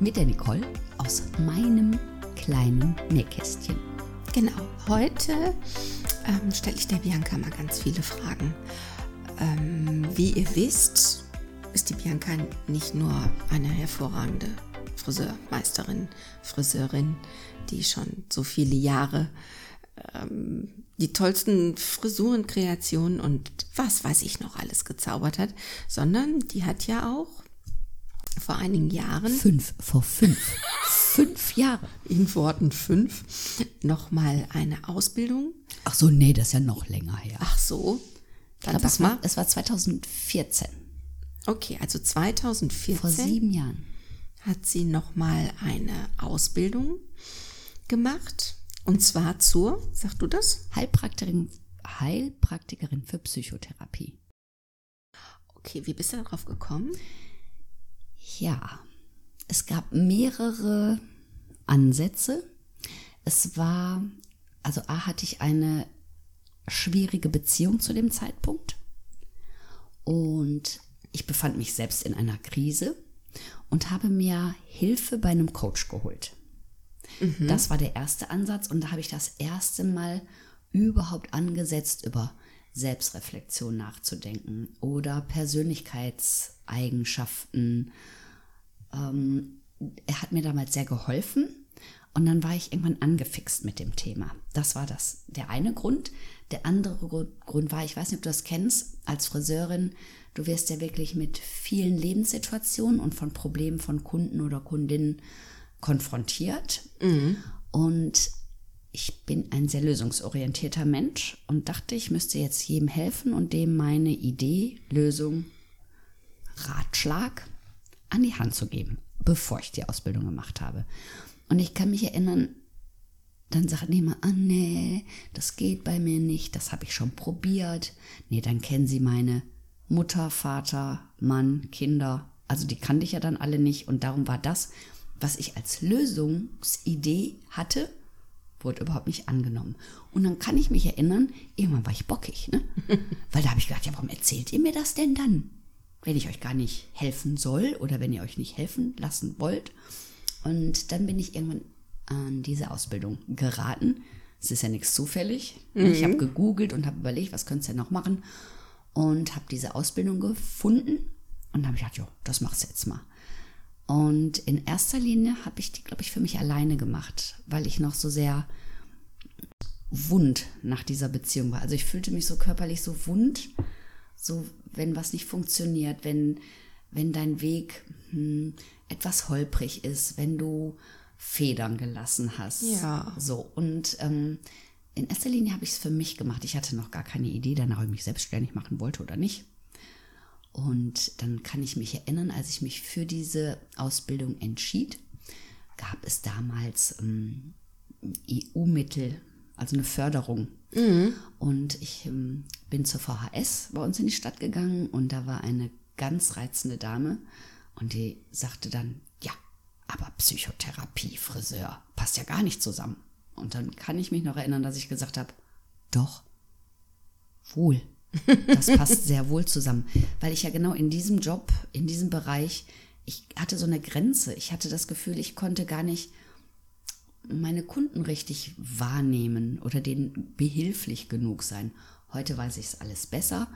Mit der Nicole aus meinem kleinen Nähkästchen. Genau, heute ähm, stelle ich der Bianca mal ganz viele Fragen. Ähm, wie ihr wisst, ist die Bianca nicht nur eine hervorragende Friseurmeisterin, Friseurin, die schon so viele Jahre ähm, die tollsten Frisurenkreationen und was weiß ich noch alles gezaubert hat, sondern die hat ja auch vor einigen Jahren. Fünf, vor fünf. fünf Jahre. In Worten fünf. Nochmal eine Ausbildung. Ach so, nee, das ist ja noch länger her. Ach so. Dann es, war, es war 2014. Okay, also 2014. Vor sieben Jahren. Hat sie nochmal eine Ausbildung gemacht. Und zwar zur, sag du das? Heilpraktikerin, Heilpraktikerin für Psychotherapie. Okay, wie bist du darauf gekommen? Ja, es gab mehrere Ansätze. Es war, also A hatte ich eine schwierige Beziehung zu dem Zeitpunkt und ich befand mich selbst in einer Krise und habe mir Hilfe bei einem Coach geholt. Mhm. Das war der erste Ansatz und da habe ich das erste Mal überhaupt angesetzt, über Selbstreflexion nachzudenken oder Persönlichkeitseigenschaften. Ähm, er hat mir damals sehr geholfen und dann war ich irgendwann angefixt mit dem Thema. Das war das der eine Grund. Der andere Grund war, ich weiß nicht, ob du das kennst, als Friseurin, du wirst ja wirklich mit vielen Lebenssituationen und von Problemen von Kunden oder Kundinnen konfrontiert. Mhm. Und ich bin ein sehr lösungsorientierter Mensch und dachte, ich müsste jetzt jedem helfen und dem meine Idee, Lösung, Ratschlag an die Hand zu geben, bevor ich die Ausbildung gemacht habe. Und ich kann mich erinnern, dann sagt jemand, ah nee, das geht bei mir nicht, das habe ich schon probiert. Nee, dann kennen Sie meine Mutter, Vater, Mann, Kinder. Also die kannte ich ja dann alle nicht und darum war das, was ich als Lösungsidee hatte, wurde überhaupt nicht angenommen. Und dann kann ich mich erinnern, irgendwann war ich bockig, ne? Weil da habe ich gedacht, ja, warum erzählt ihr mir das denn dann? Wenn ich euch gar nicht helfen soll oder wenn ihr euch nicht helfen lassen wollt. Und dann bin ich irgendwann an diese Ausbildung geraten. Es ist ja nichts zufällig. Mhm. Ich habe gegoogelt und habe überlegt, was könntest du denn noch machen? Und habe diese Ausbildung gefunden und habe ich gedacht, ja, das machst du jetzt mal. Und in erster Linie habe ich die, glaube ich, für mich alleine gemacht, weil ich noch so sehr wund nach dieser Beziehung war. Also ich fühlte mich so körperlich so wund, so wenn was nicht funktioniert, wenn, wenn dein Weg hm, etwas holprig ist, wenn du Federn gelassen hast. Ja. So. Und ähm, in erster Linie habe ich es für mich gemacht. Ich hatte noch gar keine Idee danach, ob ich mich selbstständig machen wollte oder nicht. Und dann kann ich mich erinnern, als ich mich für diese Ausbildung entschied, gab es damals ähm, EU-Mittel, also eine Förderung. Mhm. Und ich ähm, bin zur VHS bei uns in die Stadt gegangen und da war eine ganz reizende Dame und die sagte dann, ja, aber Psychotherapie, Friseur, passt ja gar nicht zusammen. Und dann kann ich mich noch erinnern, dass ich gesagt habe, doch, wohl. Das passt sehr wohl zusammen, weil ich ja genau in diesem Job, in diesem Bereich, ich hatte so eine Grenze. Ich hatte das Gefühl, ich konnte gar nicht meine Kunden richtig wahrnehmen oder denen behilflich genug sein. Heute weiß ich es alles besser,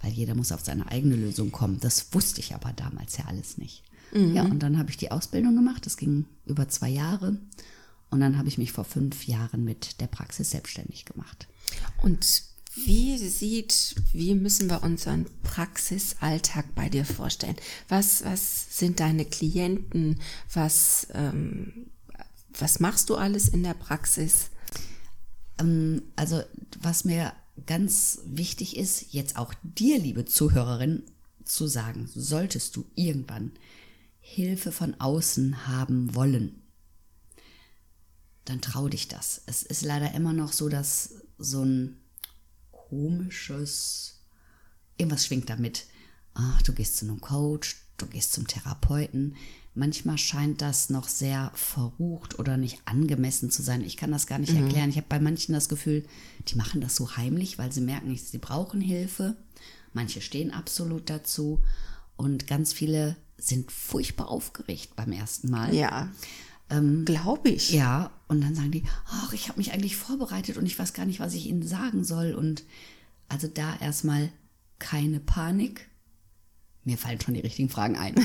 weil jeder muss auf seine eigene Lösung kommen. Das wusste ich aber damals ja alles nicht. Mhm. Ja, und dann habe ich die Ausbildung gemacht. Das ging über zwei Jahre. Und dann habe ich mich vor fünf Jahren mit der Praxis selbstständig gemacht. Und wie sieht, wie müssen wir unseren Praxisalltag bei dir vorstellen? Was, was sind deine Klienten? Was, ähm, was machst du alles in der Praxis? Ähm, also, was mir ganz wichtig ist, jetzt auch dir, liebe Zuhörerin, zu sagen, solltest du irgendwann Hilfe von außen haben wollen, dann trau dich das. Es ist leider immer noch so, dass so ein komisches, irgendwas schwingt damit. Ach, du gehst zu einem Coach, du gehst zum Therapeuten. Manchmal scheint das noch sehr verrucht oder nicht angemessen zu sein. Ich kann das gar nicht mhm. erklären. Ich habe bei manchen das Gefühl, die machen das so heimlich, weil sie merken, sie brauchen Hilfe. Manche stehen absolut dazu und ganz viele sind furchtbar aufgeregt beim ersten Mal. Ja. Ähm, Glaube ich. Ja, und dann sagen die, ach, ich habe mich eigentlich vorbereitet und ich weiß gar nicht, was ich ihnen sagen soll. Und also da erstmal keine Panik. Mir fallen schon die richtigen Fragen ein.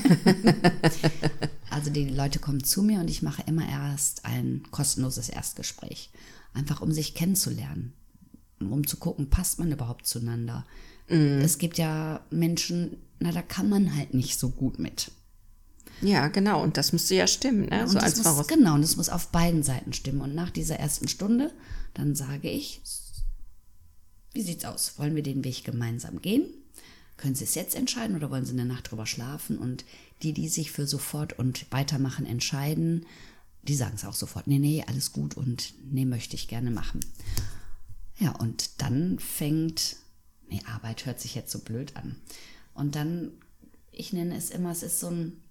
also die Leute kommen zu mir und ich mache immer erst ein kostenloses Erstgespräch. Einfach um sich kennenzulernen. Um zu gucken, passt man überhaupt zueinander. Mm. Es gibt ja Menschen, na, da kann man halt nicht so gut mit. Ja, genau. Und das müsste ja stimmen, ne? so als muss, Genau, und das muss auf beiden Seiten stimmen. Und nach dieser ersten Stunde, dann sage ich, wie sieht's aus? Wollen wir den Weg gemeinsam gehen? Können Sie es jetzt entscheiden oder wollen Sie eine Nacht drüber schlafen? Und die, die sich für sofort und weitermachen entscheiden, die sagen es auch sofort. Nee, nee, alles gut und nee, möchte ich gerne machen. Ja, und dann fängt, nee, Arbeit hört sich jetzt so blöd an. Und dann, ich nenne es immer, es ist so ein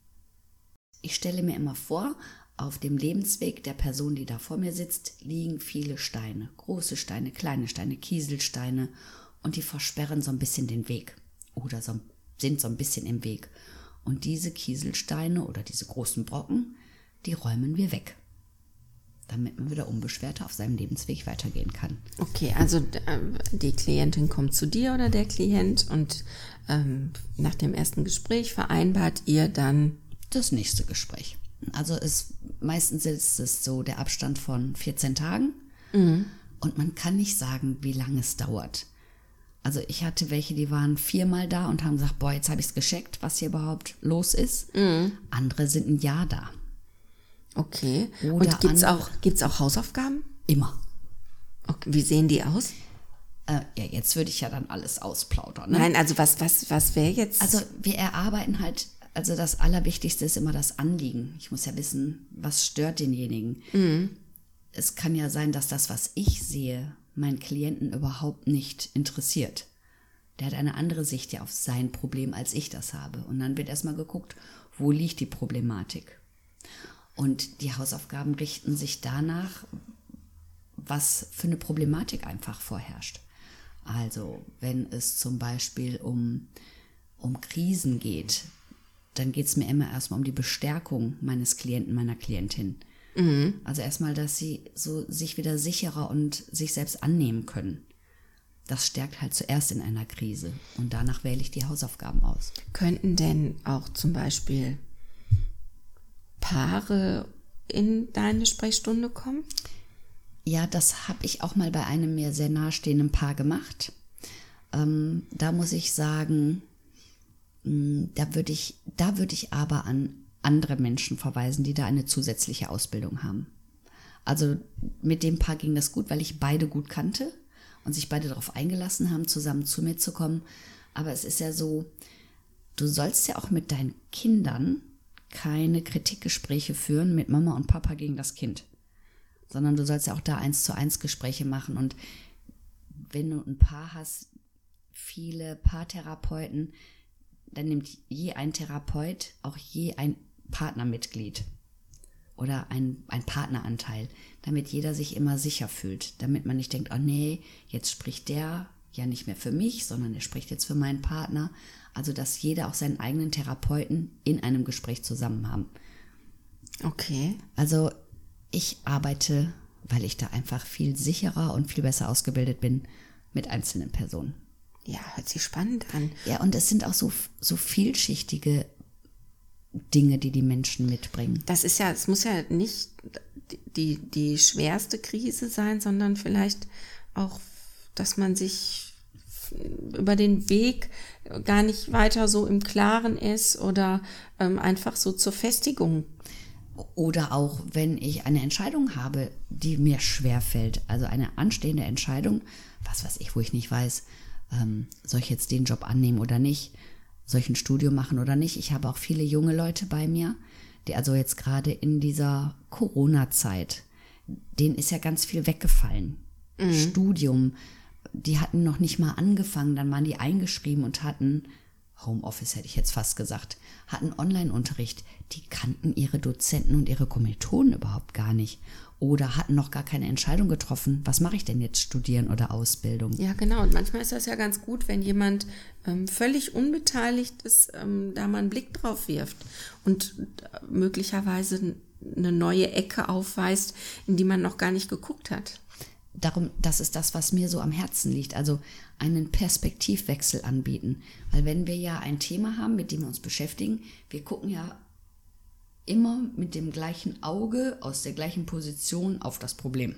ich stelle mir immer vor, auf dem Lebensweg der Person, die da vor mir sitzt, liegen viele Steine. Große Steine, kleine Steine, Kieselsteine. Und die versperren so ein bisschen den Weg. Oder so, sind so ein bisschen im Weg. Und diese Kieselsteine oder diese großen Brocken, die räumen wir weg. Damit man wieder unbeschwerter auf seinem Lebensweg weitergehen kann. Okay, also äh, die Klientin kommt zu dir oder der Klient und ähm, nach dem ersten Gespräch vereinbart ihr dann das nächste Gespräch. Also ist, meistens ist es so der Abstand von 14 Tagen mhm. und man kann nicht sagen, wie lange es dauert. Also ich hatte welche, die waren viermal da und haben gesagt, boah, jetzt habe ich es gescheckt, was hier überhaupt los ist. Mhm. Andere sind ein Jahr da. Okay. Oder und gibt es auch, gibt's auch Hausaufgaben? Immer. Okay. Wie sehen die aus? Äh, ja, jetzt würde ich ja dann alles ausplaudern. Ne? Nein, also was, was, was wäre jetzt? Also wir erarbeiten halt also das Allerwichtigste ist immer das Anliegen. Ich muss ja wissen, was stört denjenigen. Mhm. Es kann ja sein, dass das, was ich sehe, meinen Klienten überhaupt nicht interessiert. Der hat eine andere Sicht ja auf sein Problem, als ich das habe. Und dann wird erstmal geguckt, wo liegt die Problematik. Und die Hausaufgaben richten sich danach, was für eine Problematik einfach vorherrscht. Also wenn es zum Beispiel um, um Krisen geht, dann geht es mir immer erstmal um die Bestärkung meines Klienten, meiner Klientin. Mhm. Also erstmal, dass sie so sich wieder sicherer und sich selbst annehmen können. Das stärkt halt zuerst in einer Krise und danach wähle ich die Hausaufgaben aus. Könnten denn auch zum Beispiel Paare in deine Sprechstunde kommen? Ja, das habe ich auch mal bei einem mir sehr nahestehenden Paar gemacht. Ähm, da muss ich sagen, da würde ich, da würde ich aber an andere Menschen verweisen, die da eine zusätzliche Ausbildung haben. Also mit dem Paar ging das gut, weil ich beide gut kannte und sich beide darauf eingelassen haben, zusammen zu mir zu kommen. Aber es ist ja so, du sollst ja auch mit deinen Kindern keine Kritikgespräche führen mit Mama und Papa gegen das Kind, sondern du sollst ja auch da eins zu eins Gespräche machen. Und wenn du ein Paar hast, viele Paartherapeuten, dann nimmt je ein Therapeut auch je ein Partnermitglied oder ein, ein Partneranteil, damit jeder sich immer sicher fühlt, damit man nicht denkt, oh nee, jetzt spricht der ja nicht mehr für mich, sondern er spricht jetzt für meinen Partner. Also, dass jeder auch seinen eigenen Therapeuten in einem Gespräch zusammen haben. Okay. Also, ich arbeite, weil ich da einfach viel sicherer und viel besser ausgebildet bin mit einzelnen Personen. Ja, hört sich spannend an. Ja, und es sind auch so, so vielschichtige Dinge, die die Menschen mitbringen. Das ist ja, es muss ja nicht die, die schwerste Krise sein, sondern vielleicht auch, dass man sich über den Weg gar nicht weiter so im Klaren ist oder ähm, einfach so zur Festigung. Oder auch, wenn ich eine Entscheidung habe, die mir schwer fällt, also eine anstehende Entscheidung, was weiß ich, wo ich nicht weiß, ähm, soll ich jetzt den Job annehmen oder nicht, soll ich ein Studium machen oder nicht? Ich habe auch viele junge Leute bei mir, die also jetzt gerade in dieser Corona-Zeit, denen ist ja ganz viel weggefallen. Studium, die hatten noch nicht mal angefangen, dann waren die eingeschrieben und hatten Homeoffice hätte ich jetzt fast gesagt, hatten Online-Unterricht. Die kannten ihre Dozenten und ihre Kommilitonen überhaupt gar nicht. Oder hatten noch gar keine Entscheidung getroffen, was mache ich denn jetzt, studieren oder Ausbildung? Ja, genau. Und manchmal ist das ja ganz gut, wenn jemand ähm, völlig unbeteiligt ist, ähm, da mal einen Blick drauf wirft und äh, möglicherweise eine neue Ecke aufweist, in die man noch gar nicht geguckt hat. Darum, das ist das, was mir so am Herzen liegt. Also einen Perspektivwechsel anbieten. Weil wenn wir ja ein Thema haben, mit dem wir uns beschäftigen, wir gucken ja immer mit dem gleichen Auge aus der gleichen Position auf das Problem.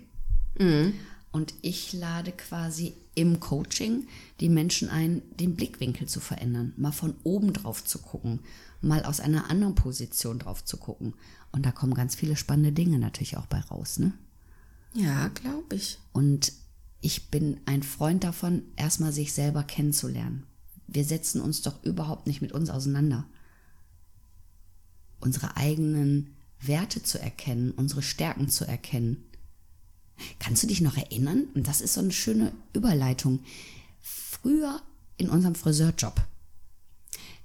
Und ich lade quasi im Coaching die Menschen ein, den Blickwinkel zu verändern, mal von oben drauf zu gucken, mal aus einer anderen Position drauf zu gucken. Und da kommen ganz viele spannende Dinge natürlich auch bei raus, ne? Ja, glaube ich. Und ich bin ein Freund davon, erstmal sich selber kennenzulernen. Wir setzen uns doch überhaupt nicht mit uns auseinander. Unsere eigenen Werte zu erkennen, unsere Stärken zu erkennen. Kannst du dich noch erinnern? Und das ist so eine schöne Überleitung. Früher in unserem Friseurjob,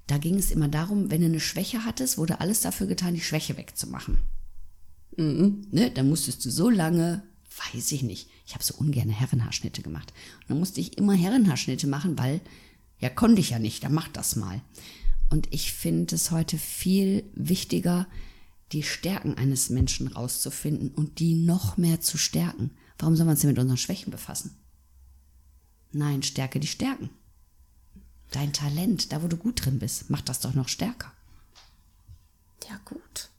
da ging es immer darum, wenn du eine Schwäche hattest, wurde alles dafür getan, die Schwäche wegzumachen. Ne? Dann musstest du so lange, weiß ich nicht, ich habe so ungerne Herrenhaarschnitte gemacht. Und dann musste ich immer Herrenhaarschnitte machen, weil, ja, konnte ich ja nicht, dann mach das mal. Und ich finde es heute viel wichtiger, die Stärken eines Menschen rauszufinden und die noch mehr zu stärken. Warum soll man sich mit unseren Schwächen befassen? Nein, stärke die Stärken. Dein Talent, da wo du gut drin bist, mach das doch noch stärker. Ja, gut.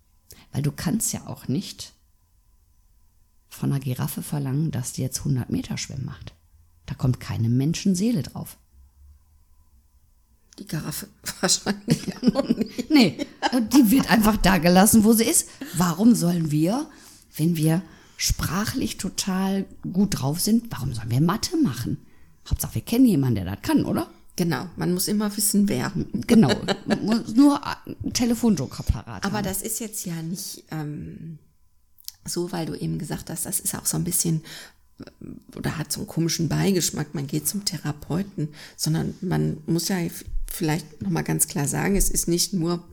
Weil du kannst ja auch nicht von einer Giraffe verlangen, dass die jetzt 100 Meter Schwimmen macht. Da kommt keine Menschenseele drauf. Die Giraffe wahrscheinlich auch nicht. Nee, die wird einfach da gelassen, wo sie ist. Warum sollen wir, wenn wir sprachlich total gut drauf sind, warum sollen wir Mathe machen? Hauptsache, wir kennen jemanden, der das kann, oder? Genau, man muss immer wissen, wer. Genau, muss nur Telefonjoker parat Aber haben. das ist jetzt ja nicht ähm, so, weil du eben gesagt hast, das ist auch so ein bisschen äh, oder hat so einen komischen Beigeschmack, man geht zum Therapeuten, sondern man muss ja vielleicht nochmal ganz klar sagen, es ist nicht nur,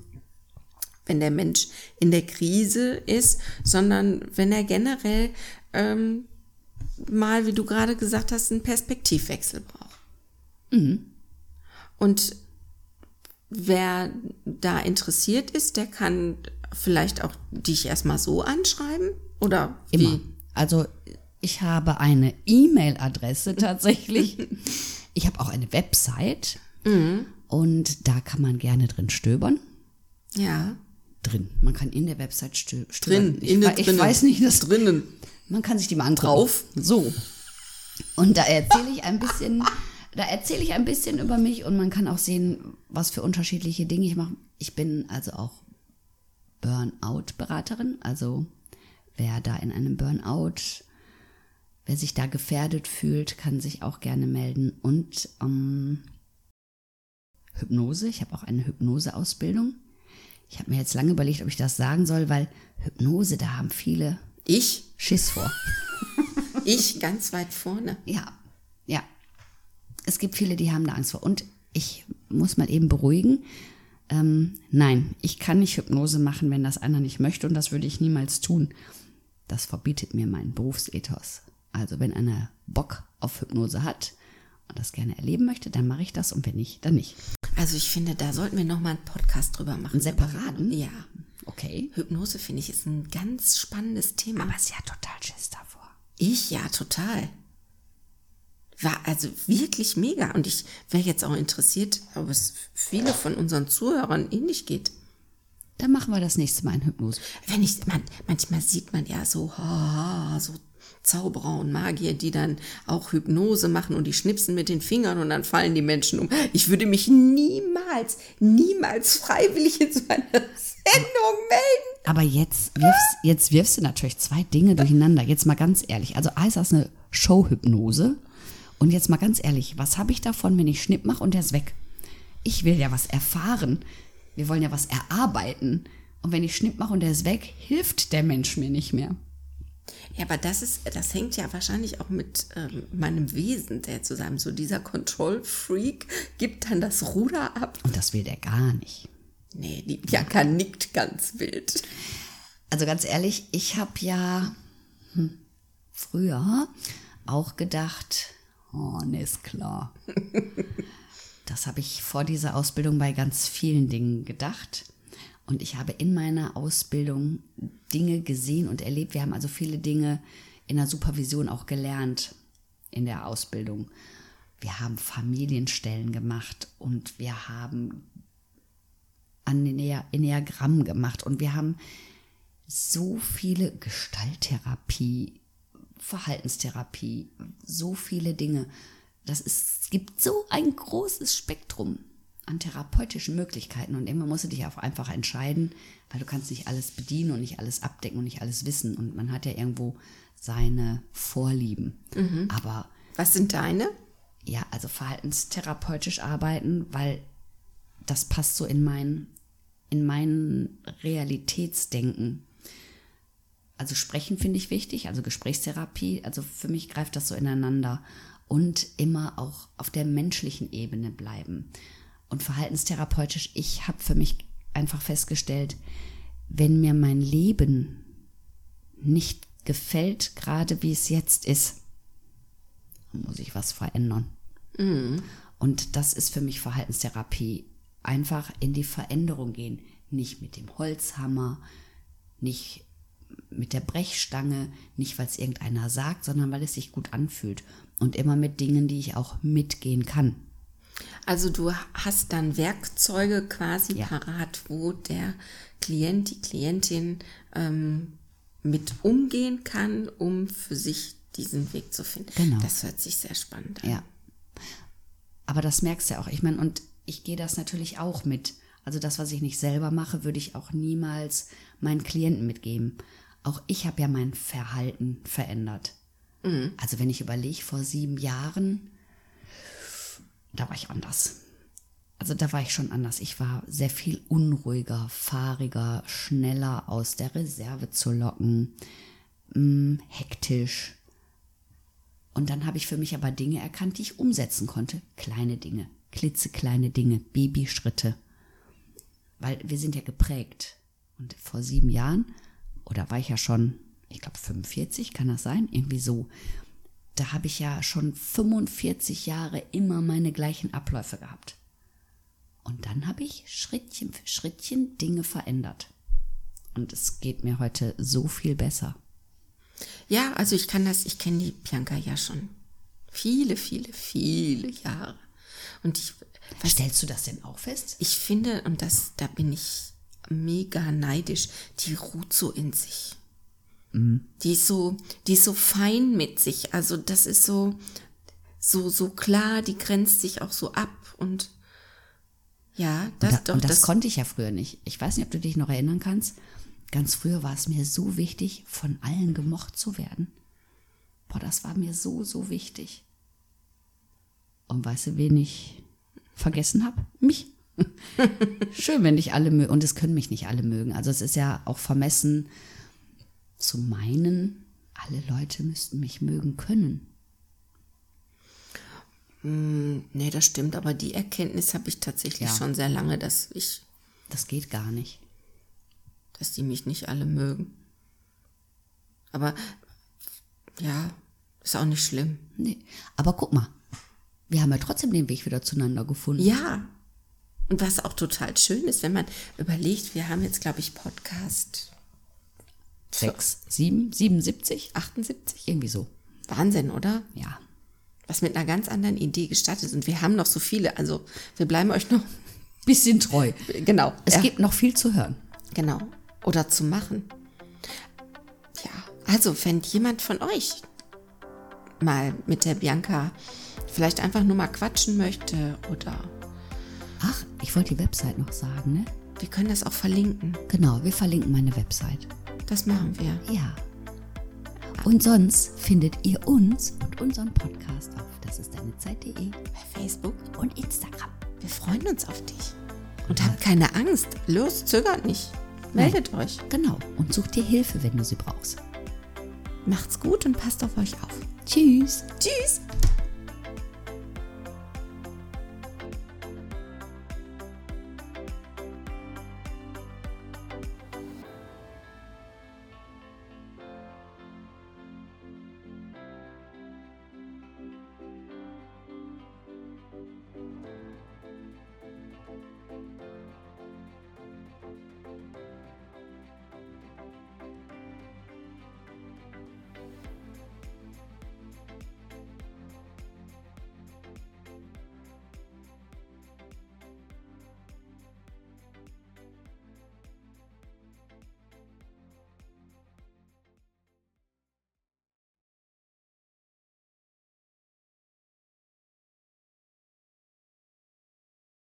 wenn der Mensch in der Krise ist, sondern wenn er generell ähm, mal, wie du gerade gesagt hast, einen Perspektivwechsel braucht. Und wer da interessiert ist, der kann vielleicht auch dich erstmal so anschreiben oder Immer. wie? Also ich habe eine E-Mail-Adresse tatsächlich. ich habe auch eine Website und da kann man gerne drin stöbern. Ja, Drin. Man kann in der Website stö stöbern. drin, Ich, wei- ich drinnen. weiß nicht, das drinnen. Man kann sich die mal andrücken. Drauf. So. Und da erzähle ich ein bisschen, da erzähle ich ein bisschen über mich und man kann auch sehen, was für unterschiedliche Dinge ich mache. Ich bin also auch Burnout-Beraterin. Also wer da in einem Burnout, wer sich da gefährdet fühlt, kann sich auch gerne melden. Und ähm, Hypnose. Ich habe auch eine Hypnose-Ausbildung. Ich habe mir jetzt lange überlegt, ob ich das sagen soll, weil Hypnose, da haben viele Ich, Schiss vor. ich ganz weit vorne. Ja, ja. Es gibt viele, die haben da Angst vor. Und ich muss mal eben beruhigen. Ähm, nein, ich kann nicht Hypnose machen, wenn das einer nicht möchte und das würde ich niemals tun. Das verbietet mir mein Berufsethos. Also wenn einer Bock auf Hypnose hat und das gerne erleben möchte, dann mache ich das und wenn nicht, dann nicht. Also ich finde, da sollten wir nochmal einen Podcast drüber machen. Einen separaten? Ja. Okay. Hypnose finde ich ist ein ganz spannendes Thema. Aber sie hat total Schiss davor. Ich ja, total. War also wirklich mega. Und ich wäre jetzt auch interessiert, ob es viele von unseren Zuhörern ähnlich geht. Dann machen wir das nächste Mal in Hypnose. Wenn ich, man, manchmal sieht man ja so, ha, so Zauberer und Magier, die dann auch Hypnose machen und die schnipsen mit den Fingern und dann fallen die Menschen um. Ich würde mich niemals, niemals freiwillig in so einer Sendung melden. Aber jetzt wirfst, jetzt wirfst du natürlich zwei Dinge durcheinander. Jetzt mal ganz ehrlich. Also A ist das eine Showhypnose. Und jetzt mal ganz ehrlich, was habe ich davon, wenn ich Schnipp mache und der ist weg? Ich will ja was erfahren. Wir wollen ja was erarbeiten. Und wenn ich Schnipp mache und der ist weg, hilft der Mensch mir nicht mehr. Ja, aber das ist, das hängt ja wahrscheinlich auch mit ähm, meinem Wesen sehr zusammen. So dieser Control-Freak gibt dann das Ruder ab. Und das will der gar nicht. Nee, die Bianca nickt ganz wild. Also ganz ehrlich, ich habe ja hm, früher auch gedacht, oh, nee, ist klar. das habe ich vor dieser Ausbildung bei ganz vielen Dingen gedacht. Und ich habe in meiner Ausbildung Dinge gesehen und erlebt. Wir haben also viele Dinge in der Supervision auch gelernt in der Ausbildung. Wir haben Familienstellen gemacht und wir haben Enneagramm gemacht und wir haben so viele Gestalttherapie, Verhaltenstherapie, so viele Dinge. Das ist, es gibt so ein großes Spektrum an therapeutischen Möglichkeiten und immer musst du dich auch einfach entscheiden, weil du kannst nicht alles bedienen und nicht alles abdecken und nicht alles wissen und man hat ja irgendwo seine Vorlieben. Mhm. Aber was sind deine? Ja, also verhaltenstherapeutisch arbeiten, weil das passt so in mein in mein Realitätsdenken. Also sprechen finde ich wichtig, also Gesprächstherapie, also für mich greift das so ineinander und immer auch auf der menschlichen Ebene bleiben und verhaltenstherapeutisch, ich habe für mich einfach festgestellt, wenn mir mein Leben nicht gefällt, gerade wie es jetzt ist, muss ich was verändern. Mhm. Und das ist für mich Verhaltenstherapie. Einfach in die Veränderung gehen. Nicht mit dem Holzhammer, nicht mit der Brechstange, nicht weil es irgendeiner sagt, sondern weil es sich gut anfühlt. Und immer mit Dingen, die ich auch mitgehen kann. Also du hast dann Werkzeuge quasi ja. parat, wo der Klient, die Klientin ähm, mit umgehen kann, um für sich diesen Weg zu finden. Genau. Das hört sich sehr spannend an. Ja. Aber das merkst du ja auch. Ich meine, und ich gehe das natürlich auch mit. Also das, was ich nicht selber mache, würde ich auch niemals meinen Klienten mitgeben. Auch ich habe ja mein Verhalten verändert. Mhm. Also wenn ich überlege, vor sieben Jahren da war ich anders. Also da war ich schon anders. Ich war sehr viel unruhiger, fahriger, schneller aus der Reserve zu locken, mh, mm, hektisch. Und dann habe ich für mich aber Dinge erkannt, die ich umsetzen konnte. Kleine Dinge, klitzekleine Dinge, Babyschritte. Weil wir sind ja geprägt. Und vor sieben Jahren, oder war ich ja schon, ich glaube 45, kann das sein? Irgendwie so da habe ich ja schon 45 Jahre immer meine gleichen Abläufe gehabt. Und dann habe ich Schrittchen für Schrittchen Dinge verändert. Und es geht mir heute so viel besser. Ja, also ich kann das, ich kenne die Bianca ja schon viele, viele, viele Jahre. Und ich. Was, Stellst du das denn auch fest? Ich finde, und das, da bin ich mega neidisch, die ruht so in sich. Mhm. Die ist so, die ist so fein mit sich. Also das ist so, so, so klar, die grenzt sich auch so ab und ja, das und da, doch. Und das, das konnte ich ja früher nicht. Ich weiß nicht, ob du dich noch erinnern kannst. Ganz früher war es mir so wichtig, von allen gemocht zu werden. Boah, das war mir so, so wichtig. Und weißt du, wen ich vergessen habe? Mich. Schön, wenn dich alle mögen. Und es können mich nicht alle mögen. Also es ist ja auch vermessen, zu meinen, alle Leute müssten mich mögen können. Hm, nee, das stimmt, aber die Erkenntnis habe ich tatsächlich ja. schon sehr lange, dass ich. Das geht gar nicht. Dass die mich nicht alle mögen. Aber ja, ist auch nicht schlimm. Nee. Aber guck mal, wir haben ja trotzdem den Weg wieder zueinander gefunden. Ja. Und was auch total schön ist, wenn man überlegt, wir haben jetzt, glaube ich, Podcast 6, 7, 77, 78, irgendwie so. Wahnsinn, oder? Ja. Was mit einer ganz anderen Idee gestartet ist. Und wir haben noch so viele, also wir bleiben euch noch. Bisschen treu. Genau. Es ja. gibt noch viel zu hören. Genau. Oder zu machen. Ja, also wenn jemand von euch mal mit der Bianca vielleicht einfach nur mal quatschen möchte oder. Ach, ich wollte die Website noch sagen, ne? Wir können das auch verlinken. Genau, wir verlinken meine Website. Das machen wir. Ja. Und sonst findet ihr uns und unseren Podcast auf das ist deine Zeit.de bei Facebook und Instagram. Wir freuen uns auf dich. Und habt keine Angst. Los, zögert nicht. Meldet Nein. euch. Genau. Und such dir Hilfe, wenn du sie brauchst. Macht's gut und passt auf euch auf. Tschüss. Tschüss.